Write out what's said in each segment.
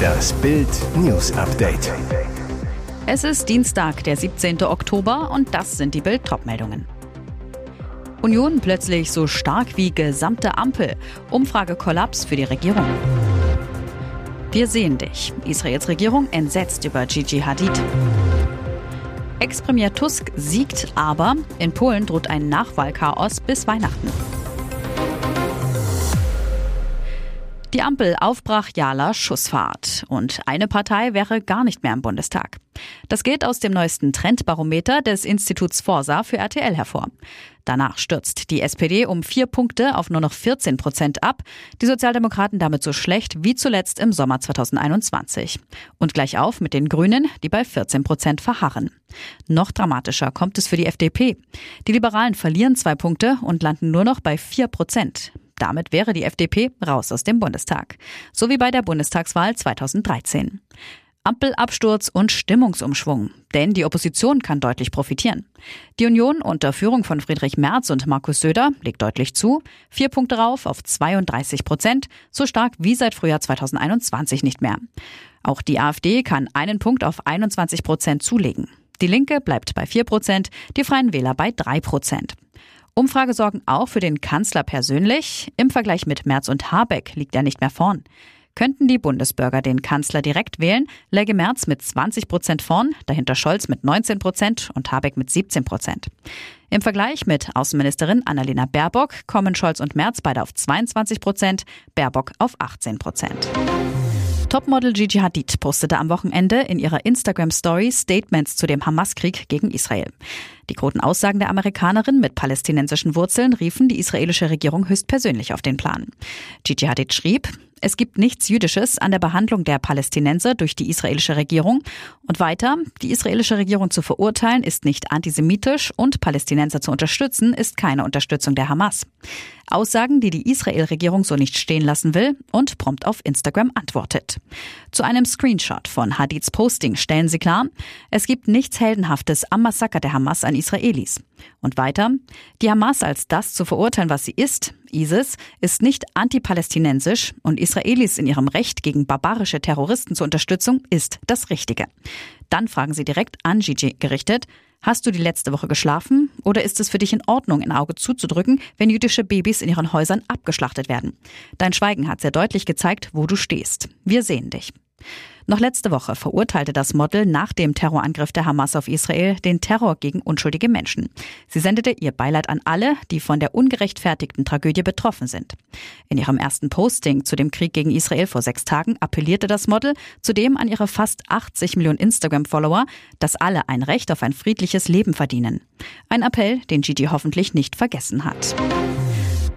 Das Bild News Update. Es ist Dienstag, der 17. Oktober und das sind die Bild meldungen Union plötzlich so stark wie gesamte Ampel. Umfragekollaps für die Regierung. Wir sehen dich. Israels Regierung entsetzt über Gigi Hadid. Ex-Premier Tusk siegt, aber in Polen droht ein Nachwahlchaos bis Weihnachten. Die Ampel auf brachialer Schussfahrt. Und eine Partei wäre gar nicht mehr im Bundestag. Das geht aus dem neuesten Trendbarometer des Instituts Forsa für RTL hervor. Danach stürzt die SPD um vier Punkte auf nur noch 14 Prozent ab. Die Sozialdemokraten damit so schlecht wie zuletzt im Sommer 2021. Und gleich auf mit den Grünen, die bei 14 Prozent verharren. Noch dramatischer kommt es für die FDP. Die Liberalen verlieren zwei Punkte und landen nur noch bei vier Prozent. Damit wäre die FDP raus aus dem Bundestag. So wie bei der Bundestagswahl 2013. Ampelabsturz und Stimmungsumschwung. Denn die Opposition kann deutlich profitieren. Die Union unter Führung von Friedrich Merz und Markus Söder legt deutlich zu. Vier Punkte rauf auf 32 Prozent. So stark wie seit Frühjahr 2021 nicht mehr. Auch die AfD kann einen Punkt auf 21 Prozent zulegen. Die Linke bleibt bei 4 Prozent, die Freien Wähler bei 3 Prozent. Umfrage sorgen auch für den Kanzler persönlich. Im Vergleich mit Merz und Habeck liegt er nicht mehr vorn. Könnten die Bundesbürger den Kanzler direkt wählen, läge Merz mit 20 Prozent vorn, dahinter Scholz mit 19 Prozent und Habeck mit 17 Prozent. Im Vergleich mit Außenministerin Annalena Baerbock kommen Scholz und Merz beide auf 22 Prozent, Baerbock auf 18 Prozent. Topmodel Gigi Hadid postete am Wochenende in ihrer Instagram-Story Statements zu dem Hamas-Krieg gegen Israel. Die kroten Aussagen der Amerikanerin mit palästinensischen Wurzeln riefen die israelische Regierung höchstpersönlich auf den Plan. Gigi Hadid schrieb, es gibt nichts Jüdisches an der Behandlung der Palästinenser durch die israelische Regierung. Und weiter, die israelische Regierung zu verurteilen ist nicht antisemitisch und Palästinenser zu unterstützen ist keine Unterstützung der Hamas. Aussagen, die die Israel-Regierung so nicht stehen lassen will und prompt auf Instagram antwortet. Zu einem Screenshot von Hadids Posting stellen sie klar, es gibt nichts Heldenhaftes am Massaker der Hamas an Israelis. Und weiter, die Hamas als das zu verurteilen, was sie ist, ISIS, ist nicht antipalästinensisch und Israelis in ihrem Recht gegen barbarische Terroristen zur Unterstützung ist das Richtige. Dann fragen sie direkt an Gigi gerichtet, Hast du die letzte Woche geschlafen oder ist es für dich in Ordnung, ein Auge zuzudrücken, wenn jüdische Babys in ihren Häusern abgeschlachtet werden? Dein Schweigen hat sehr deutlich gezeigt, wo du stehst. Wir sehen dich. Noch letzte Woche verurteilte das Model nach dem Terrorangriff der Hamas auf Israel den Terror gegen unschuldige Menschen. Sie sendete ihr Beileid an alle, die von der ungerechtfertigten Tragödie betroffen sind. In ihrem ersten Posting zu dem Krieg gegen Israel vor sechs Tagen appellierte das Model zudem an ihre fast 80 Millionen Instagram-Follower, dass alle ein Recht auf ein friedliches Leben verdienen. Ein Appell, den Gigi hoffentlich nicht vergessen hat.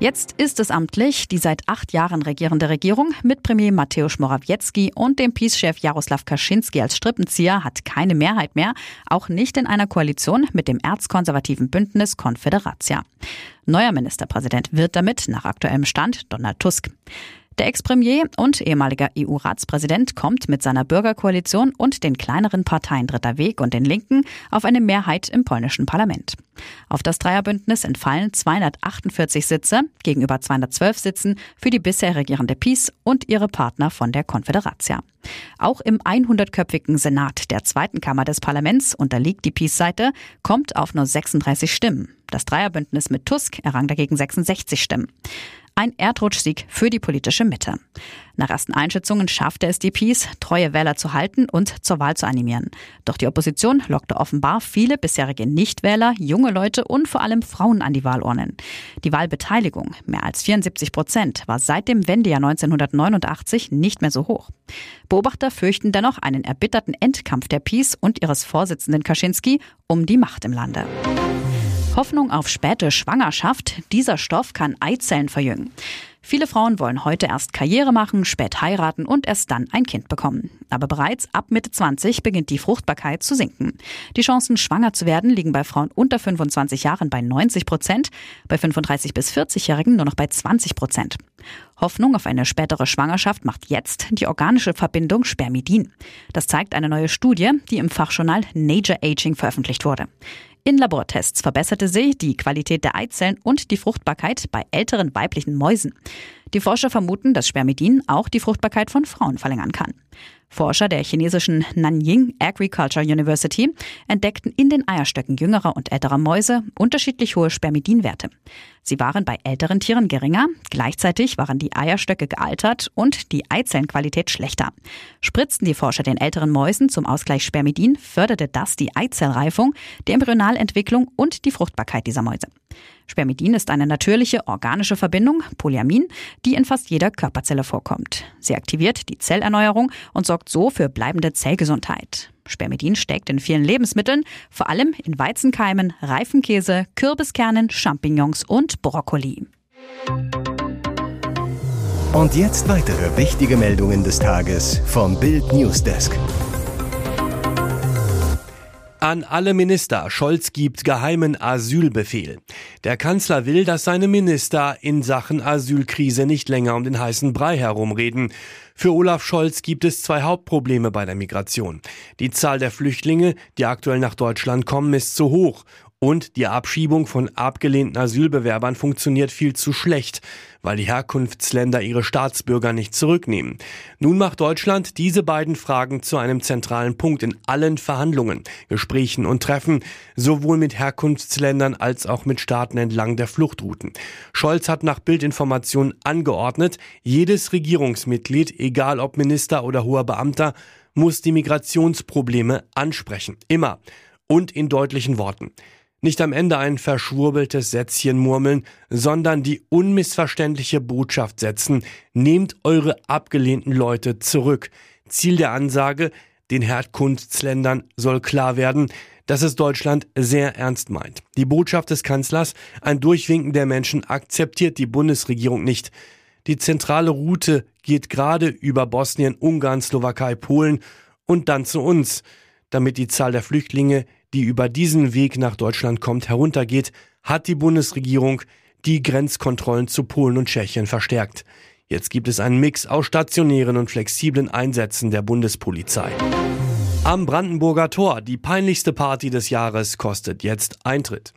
Jetzt ist es amtlich, die seit acht Jahren regierende Regierung mit Premier Mateusz Morawiecki und dem Peace-Chef Jaroslaw Kaczynski als Strippenzieher hat keine Mehrheit mehr, auch nicht in einer Koalition mit dem erzkonservativen Bündnis Confederatia. Neuer Ministerpräsident wird damit nach aktuellem Stand Donald Tusk. Der Ex-Premier und ehemaliger EU-Ratspräsident kommt mit seiner Bürgerkoalition und den kleineren Parteien Dritter Weg und den Linken auf eine Mehrheit im polnischen Parlament. Auf das Dreierbündnis entfallen 248 Sitze gegenüber 212 Sitzen für die bisher regierende PiS und ihre Partner von der Konföderatia. Auch im 100-köpfigen Senat der zweiten Kammer des Parlaments unterliegt die PiS-Seite, kommt auf nur 36 Stimmen. Das Dreierbündnis mit Tusk errang dagegen 66 Stimmen. Ein Erdrutschsieg für die politische Mitte. Nach ersten Einschätzungen schaffte es die Peace, treue Wähler zu halten und zur Wahl zu animieren. Doch die Opposition lockte offenbar viele bisherige Nichtwähler, junge Leute und vor allem Frauen an die Wahlurnen. Die Wahlbeteiligung, mehr als 74 Prozent, war seit dem Wendejahr 1989 nicht mehr so hoch. Beobachter fürchten dennoch einen erbitterten Endkampf der Peace und ihres Vorsitzenden Kaczynski um die Macht im Lande. Hoffnung auf späte Schwangerschaft. Dieser Stoff kann Eizellen verjüngen. Viele Frauen wollen heute erst Karriere machen, spät heiraten und erst dann ein Kind bekommen. Aber bereits ab Mitte 20 beginnt die Fruchtbarkeit zu sinken. Die Chancen, schwanger zu werden, liegen bei Frauen unter 25 Jahren bei 90 Prozent, bei 35 bis 40-Jährigen nur noch bei 20 Prozent. Hoffnung auf eine spätere Schwangerschaft macht jetzt die organische Verbindung Spermidin. Das zeigt eine neue Studie, die im Fachjournal Nature Aging veröffentlicht wurde. In Labortests verbesserte sich die Qualität der Eizellen und die Fruchtbarkeit bei älteren weiblichen Mäusen. Die Forscher vermuten, dass Spermidin auch die Fruchtbarkeit von Frauen verlängern kann. Forscher der chinesischen Nanying Agriculture University entdeckten in den Eierstöcken jüngerer und älterer Mäuse unterschiedlich hohe Spermidinwerte. Sie waren bei älteren Tieren geringer, gleichzeitig waren die Eierstöcke gealtert und die Eizellenqualität schlechter. Spritzten die Forscher den älteren Mäusen zum Ausgleich Spermidin, förderte das die Eizellreifung, die Embryonalentwicklung und die Fruchtbarkeit dieser Mäuse. Spermidin ist eine natürliche organische Verbindung, Polyamin, die in fast jeder Körperzelle vorkommt. Sie aktiviert die Zellerneuerung und sorgt so für bleibende Zellgesundheit. Spermidin steckt in vielen Lebensmitteln, vor allem in Weizenkeimen, Reifenkäse, Kürbiskernen, Champignons und Brokkoli. Und jetzt weitere wichtige Meldungen des Tages vom Bild Newsdesk. An alle Minister. Scholz gibt geheimen Asylbefehl. Der Kanzler will, dass seine Minister in Sachen Asylkrise nicht länger um den heißen Brei herumreden. Für Olaf Scholz gibt es zwei Hauptprobleme bei der Migration. Die Zahl der Flüchtlinge, die aktuell nach Deutschland kommen, ist zu hoch und die Abschiebung von abgelehnten Asylbewerbern funktioniert viel zu schlecht, weil die Herkunftsländer ihre Staatsbürger nicht zurücknehmen. Nun macht Deutschland diese beiden Fragen zu einem zentralen Punkt in allen Verhandlungen, Gesprächen und Treffen, sowohl mit Herkunftsländern als auch mit Staaten entlang der Fluchtrouten. Scholz hat nach Bildinformationen angeordnet, jedes Regierungsmitglied, egal ob Minister oder hoher Beamter, muss die Migrationsprobleme ansprechen. Immer. Und in deutlichen Worten. Nicht am Ende ein verschwurbeltes Sätzchen murmeln, sondern die unmissverständliche Botschaft setzen, nehmt eure abgelehnten Leute zurück. Ziel der Ansage, den Herkunftsländern soll klar werden, dass es Deutschland sehr ernst meint. Die Botschaft des Kanzlers, ein Durchwinken der Menschen, akzeptiert die Bundesregierung nicht. Die zentrale Route geht gerade über Bosnien, Ungarn, Slowakei, Polen und dann zu uns. Damit die Zahl der Flüchtlinge die über diesen Weg nach Deutschland kommt, heruntergeht, hat die Bundesregierung die Grenzkontrollen zu Polen und Tschechien verstärkt. Jetzt gibt es einen Mix aus stationären und flexiblen Einsätzen der Bundespolizei. Am Brandenburger Tor, die peinlichste Party des Jahres, kostet jetzt Eintritt.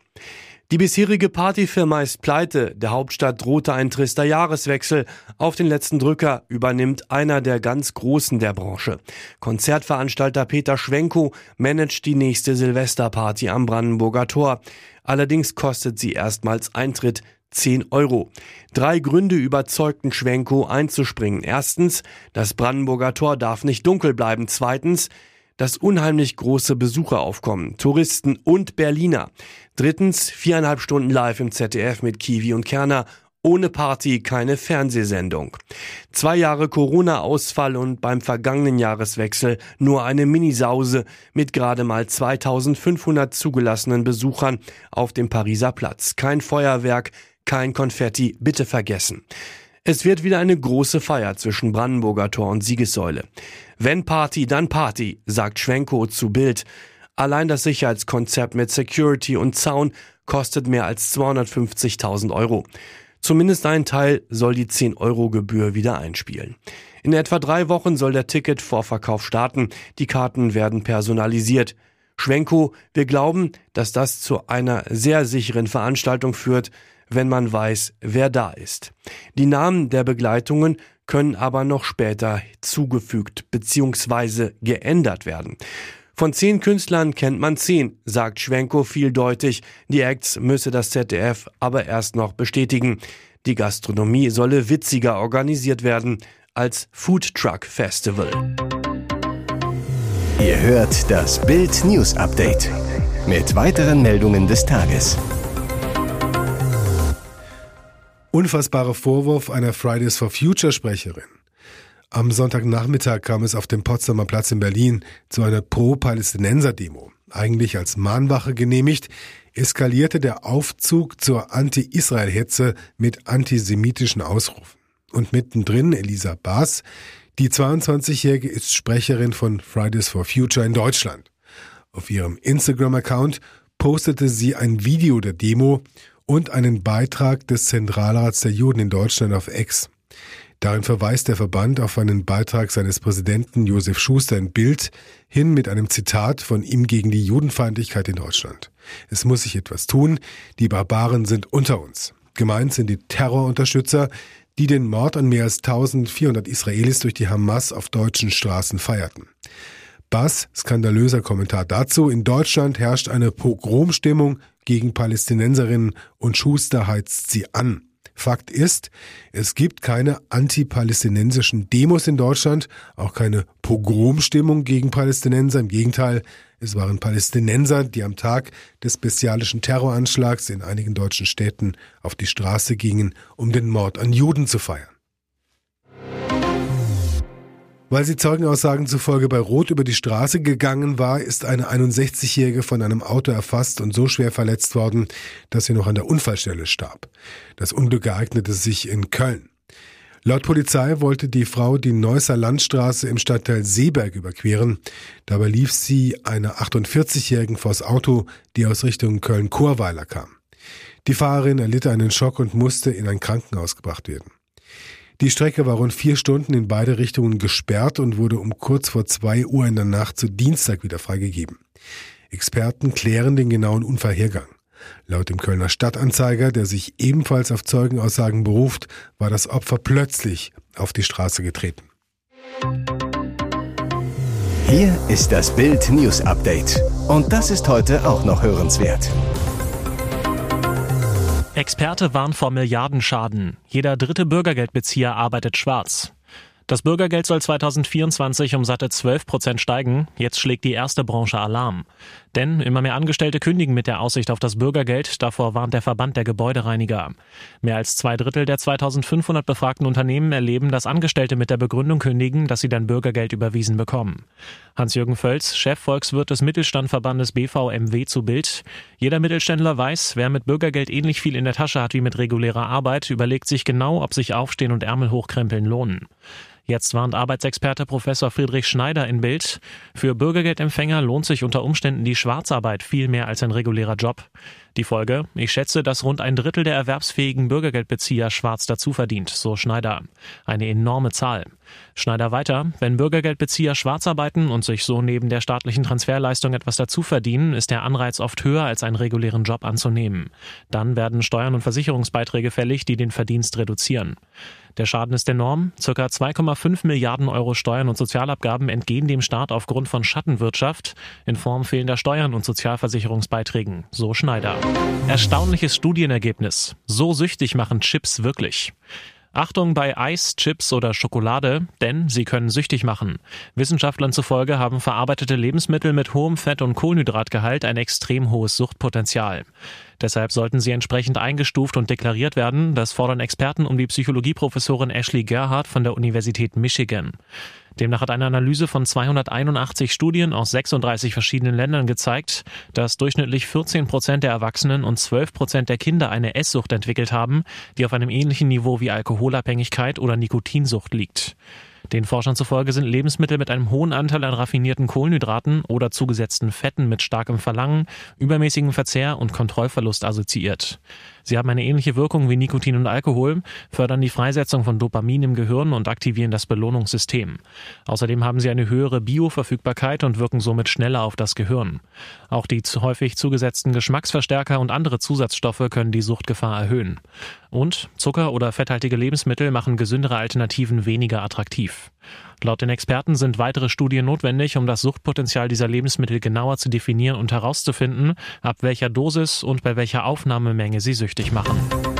Die bisherige Partyfirma ist pleite. Der Hauptstadt drohte ein trister Jahreswechsel. Auf den letzten Drücker übernimmt einer der ganz Großen der Branche. Konzertveranstalter Peter Schwenko managt die nächste Silvesterparty am Brandenburger Tor. Allerdings kostet sie erstmals Eintritt 10 Euro. Drei Gründe überzeugten Schwenko einzuspringen. Erstens, das Brandenburger Tor darf nicht dunkel bleiben. Zweitens, das unheimlich große Besucheraufkommen, Touristen und Berliner. Drittens, viereinhalb Stunden live im ZDF mit Kiwi und Kerner. Ohne Party keine Fernsehsendung. Zwei Jahre Corona-Ausfall und beim vergangenen Jahreswechsel nur eine Minisause mit gerade mal 2500 zugelassenen Besuchern auf dem Pariser Platz. Kein Feuerwerk, kein Konfetti, bitte vergessen. Es wird wieder eine große Feier zwischen Brandenburger Tor und Siegessäule. Wenn Party, dann Party, sagt Schwenko zu Bild. Allein das Sicherheitskonzept mit Security und Zaun kostet mehr als 250.000 Euro. Zumindest ein Teil soll die 10-Euro-Gebühr wieder einspielen. In etwa drei Wochen soll der Ticketvorverkauf starten. Die Karten werden personalisiert. Schwenko, wir glauben, dass das zu einer sehr sicheren Veranstaltung führt, wenn man weiß, wer da ist. Die Namen der Begleitungen können aber noch später zugefügt bzw. geändert werden. Von zehn Künstlern kennt man zehn, sagt Schwenko vieldeutig. Die Acts müsse das ZDF aber erst noch bestätigen. Die Gastronomie solle witziger organisiert werden als Food Truck Festival. Ihr hört das Bild News Update mit weiteren Meldungen des Tages. Unfassbarer Vorwurf einer Fridays for Future Sprecherin. Am Sonntagnachmittag kam es auf dem Potsdamer Platz in Berlin zu einer Pro-Palästinenser-Demo. Eigentlich als Mahnwache genehmigt, eskalierte der Aufzug zur Anti-Israel-Hetze mit antisemitischen Ausrufen. Und mittendrin Elisa Baas, die 22-Jährige ist Sprecherin von Fridays for Future in Deutschland. Auf ihrem Instagram-Account postete sie ein Video der Demo und einen Beitrag des Zentralrats der Juden in Deutschland auf Ex. Darin verweist der Verband auf einen Beitrag seines Präsidenten Josef Schuster in Bild hin mit einem Zitat von ihm gegen die Judenfeindlichkeit in Deutschland. Es muss sich etwas tun, die Barbaren sind unter uns. Gemeint sind die Terrorunterstützer, die den Mord an mehr als 1400 Israelis durch die Hamas auf deutschen Straßen feierten. Bass, skandalöser Kommentar dazu, in Deutschland herrscht eine Pogromstimmung gegen Palästinenserinnen und Schuster heizt sie an. Fakt ist, es gibt keine antipalästinensischen Demos in Deutschland, auch keine Pogromstimmung gegen Palästinenser. Im Gegenteil, es waren Palästinenser, die am Tag des bestialischen Terroranschlags in einigen deutschen Städten auf die Straße gingen, um den Mord an Juden zu feiern. Weil sie Zeugenaussagen zufolge bei Rot über die Straße gegangen war, ist eine 61-Jährige von einem Auto erfasst und so schwer verletzt worden, dass sie noch an der Unfallstelle starb. Das Unglück ereignete sich in Köln. Laut Polizei wollte die Frau die Neusser Landstraße im Stadtteil Seeberg überqueren. Dabei lief sie einer 48-Jährigen vors Auto, die aus Richtung Köln-Chorweiler kam. Die Fahrerin erlitt einen Schock und musste in ein Krankenhaus gebracht werden. Die Strecke war rund vier Stunden in beide Richtungen gesperrt und wurde um kurz vor zwei Uhr in der Nacht zu Dienstag wieder freigegeben. Experten klären den genauen Unfallhergang. Laut dem Kölner Stadtanzeiger, der sich ebenfalls auf Zeugenaussagen beruft, war das Opfer plötzlich auf die Straße getreten. Hier ist das Bild News Update. Und das ist heute auch noch hörenswert. Experte warnt vor Milliardenschaden. Jeder dritte Bürgergeldbezieher arbeitet schwarz. Das Bürgergeld soll 2024 um satte 12 Prozent steigen. Jetzt schlägt die erste Branche Alarm. Denn immer mehr Angestellte kündigen mit der Aussicht auf das Bürgergeld. Davor warnt der Verband der Gebäudereiniger. Mehr als zwei Drittel der 2500 befragten Unternehmen erleben, dass Angestellte mit der Begründung kündigen, dass sie dann Bürgergeld überwiesen bekommen. Hans-Jürgen Völz, Chef Volkswirt des Mittelstandverbandes BVMW zu Bild. Jeder Mittelständler weiß, wer mit Bürgergeld ähnlich viel in der Tasche hat wie mit regulärer Arbeit, überlegt sich genau, ob sich Aufstehen und Ärmel hochkrempeln lohnen. Jetzt warnt Arbeitsexperte Professor Friedrich Schneider in Bild. Für Bürgergeldempfänger lohnt sich unter Umständen die Schwarzarbeit viel mehr als ein regulärer Job. Die Folge? Ich schätze, dass rund ein Drittel der erwerbsfähigen Bürgergeldbezieher schwarz dazu verdient, so Schneider. Eine enorme Zahl. Schneider weiter, wenn Bürgergeldbezieher schwarz arbeiten und sich so neben der staatlichen Transferleistung etwas dazu verdienen, ist der Anreiz oft höher, als einen regulären Job anzunehmen. Dann werden Steuern und Versicherungsbeiträge fällig, die den Verdienst reduzieren. Der Schaden ist enorm. Circa 2,5 Milliarden Euro Steuern und Sozialabgaben entgehen dem Staat aufgrund von Schattenwirtschaft in Form fehlender Steuern und Sozialversicherungsbeiträgen. So Schneider. Erstaunliches Studienergebnis. So süchtig machen Chips wirklich. Achtung bei Eis, Chips oder Schokolade, denn sie können süchtig machen. Wissenschaftlern zufolge haben verarbeitete Lebensmittel mit hohem Fett- und Kohlenhydratgehalt ein extrem hohes Suchtpotenzial. Deshalb sollten sie entsprechend eingestuft und deklariert werden. Das fordern Experten um die Psychologieprofessorin Ashley Gerhardt von der Universität Michigan. Demnach hat eine Analyse von 281 Studien aus 36 verschiedenen Ländern gezeigt, dass durchschnittlich 14 Prozent der Erwachsenen und 12 Prozent der Kinder eine Esssucht entwickelt haben, die auf einem ähnlichen Niveau wie Alkoholabhängigkeit oder Nikotinsucht liegt. Den Forschern zufolge sind Lebensmittel mit einem hohen Anteil an raffinierten Kohlenhydraten oder zugesetzten Fetten mit starkem Verlangen, übermäßigem Verzehr und Kontrollverlust assoziiert. Sie haben eine ähnliche Wirkung wie Nikotin und Alkohol, fördern die Freisetzung von Dopamin im Gehirn und aktivieren das Belohnungssystem. Außerdem haben sie eine höhere Bioverfügbarkeit und wirken somit schneller auf das Gehirn. Auch die häufig zugesetzten Geschmacksverstärker und andere Zusatzstoffe können die Suchtgefahr erhöhen. Und Zucker oder fetthaltige Lebensmittel machen gesündere Alternativen weniger attraktiv. Laut den Experten sind weitere Studien notwendig, um das Suchtpotenzial dieser Lebensmittel genauer zu definieren und herauszufinden, ab welcher Dosis und bei welcher Aufnahmemenge sie süchtig machen.